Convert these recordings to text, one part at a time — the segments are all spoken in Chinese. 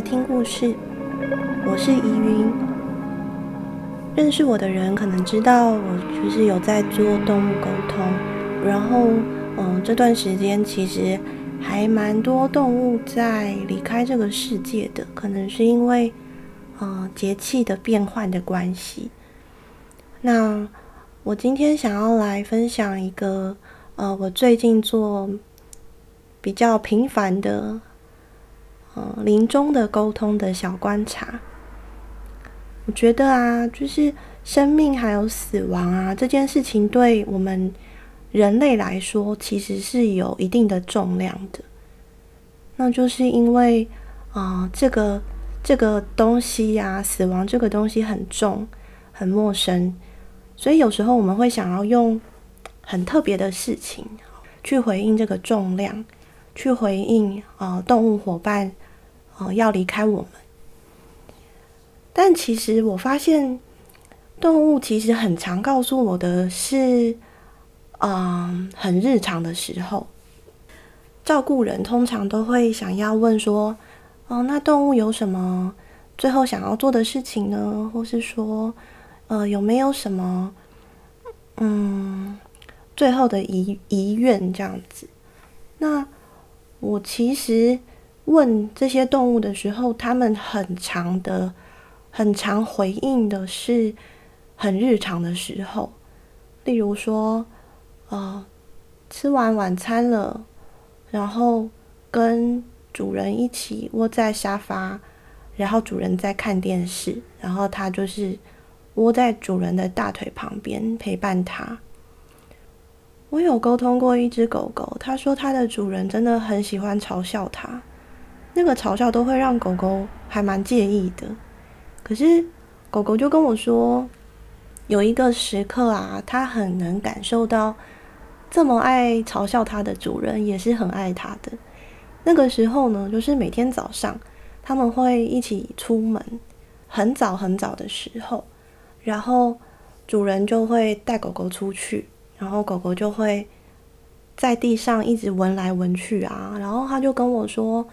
听故事，我是怡云。认识我的人可能知道我就是有在做动物沟通，然后嗯，这段时间其实还蛮多动物在离开这个世界的，可能是因为嗯节气的变换的关系。那我今天想要来分享一个呃，我最近做比较频繁的。呃，临终的沟通的小观察，我觉得啊，就是生命还有死亡啊，这件事情对我们人类来说，其实是有一定的重量的。那就是因为啊、这个这个东西呀、死亡这个东西很重，很陌生，所以有时候我们会想要用很特别的事情去回应这个重量，去回应啊、动物伙伴。哦，要离开我们，但其实我发现，动物其实很常告诉我的是，嗯，很日常的时候，照顾人通常都会想要问说，哦，那动物有什么最后想要做的事情呢？或是说，呃，有没有什么，嗯，最后的遗遗愿这样子？那我其实。问这些动物的时候，他们很常的、很常回应的是很日常的时候，例如说，呃，吃完晚餐了，然后跟主人一起窝在沙发，然后主人在看电视，然后他就是窝在主人的大腿旁边陪伴他。我有沟通过一只狗狗，他说他的主人真的很喜欢嘲笑他。那个嘲笑都会让狗狗还蛮介意的，可是狗狗就跟我说，有一个时刻啊，它很能感受到这么爱嘲笑它的主人也是很爱它的。那个时候呢，就是每天早上他们会一起出门，很早很早的时候，然后主人就会带狗狗出去，然后狗狗就会在地上一直闻来闻去啊，然后他就跟我说。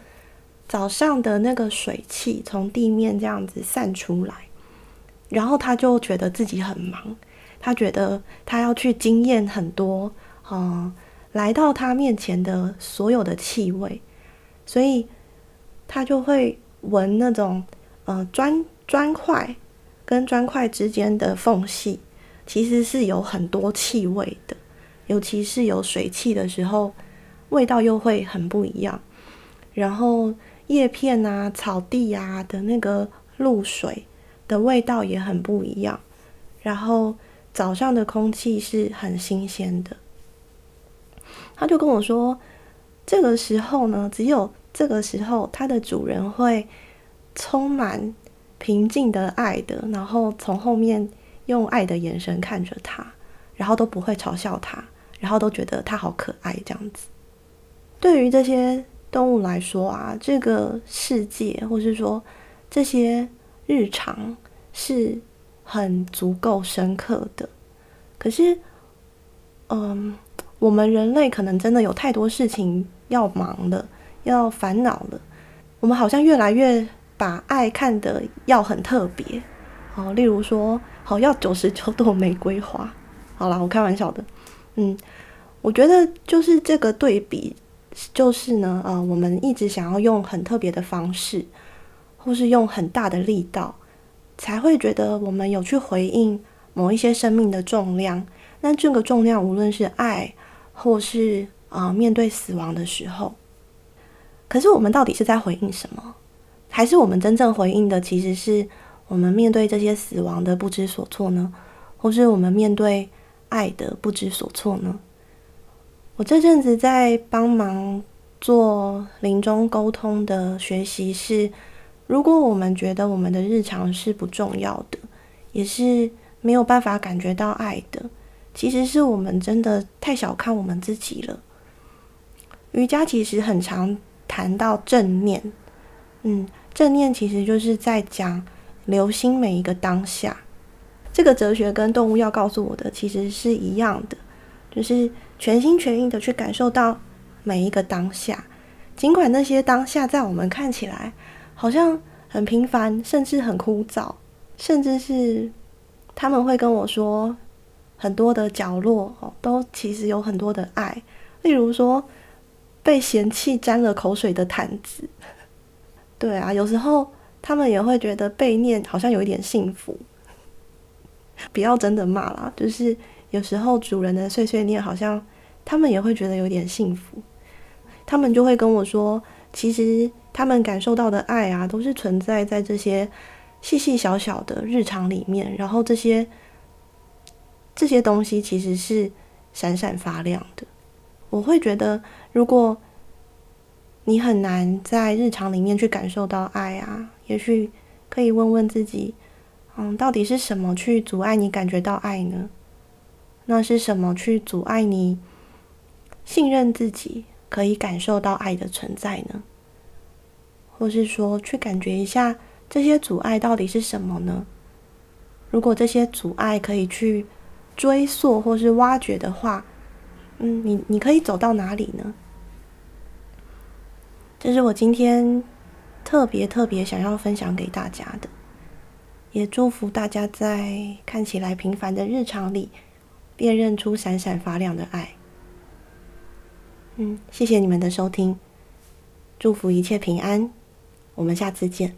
早上的那个水汽从地面这样子散出来，然后他就觉得自己很忙，他觉得他要去经验很多，嗯，来到他面前的所有的气味，所以他就会闻那种，呃，砖砖块跟砖块之间的缝隙，其实是有很多气味的，尤其是有水汽的时候，味道又会很不一样，然后。叶片啊、草地啊的那个露水的味道也很不一样，然后早上的空气是很新鲜的。他就跟我说，这个时候呢，只有这个时候，它的主人会充满平静的爱的，然后从后面用爱的眼神看着他，然后都不会嘲笑他，然后都觉得他好可爱这样子。对于这些。动物来说啊，这个世界，或是说这些日常，是很足够深刻的。可是，嗯，我们人类可能真的有太多事情要忙了，要烦恼了。我们好像越来越把爱看得要很特别哦。例如说，好要九十九朵玫瑰花。好啦，我开玩笑的。嗯，我觉得就是这个对比。就是呢，呃，我们一直想要用很特别的方式，或是用很大的力道，才会觉得我们有去回应某一些生命的重量。那这个重量，无论是爱，或是啊、面对死亡的时候，可是我们到底是在回应什么？还是我们真正回应的，其实是我们面对这些死亡的不知所措呢？或是我们面对爱的不知所措呢？我这阵子在帮忙做临终沟通的学习是，如果我们觉得我们的日常是不重要的，也是没有办法感觉到爱的，其实是我们真的太小看我们自己了。瑜伽其实很常谈到正念，嗯，正念其实就是在讲留心每一个当下。这个哲学跟动物要告诉我的其实是一样的。就是全心全意的去感受到每一个当下，尽管那些当下在我们看起来好像很平凡，甚至很枯燥，甚至是他们会跟我说，很多的角落哦，都其实有很多的爱。例如说，被嫌弃沾了口水的毯子，对啊，有时候他们也会觉得被念好像有一点幸福。不要真的骂啦，就是有时候主人的碎碎念，好像他们也会觉得有点幸福。他们就会跟我说，其实他们感受到的爱啊，都是存在在这些细细小小的日常里面，然后这些这些东西其实是闪闪发亮的。我会觉得，如果你很难在日常里面去感受到爱啊，也许可以问问自己。嗯，到底是什么去阻碍你感觉到爱呢？那是什么去阻碍你信任自己可以感受到爱的存在呢？或是说，去感觉一下这些阻碍到底是什么呢？如果这些阻碍可以去追溯或是挖掘的话，嗯，你你可以走到哪里呢？这是我今天特别特别想要分享给大家的。也祝福大家在看起来平凡的日常里，辨认出闪闪发亮的爱。嗯，谢谢你们的收听，祝福一切平安，我们下次见。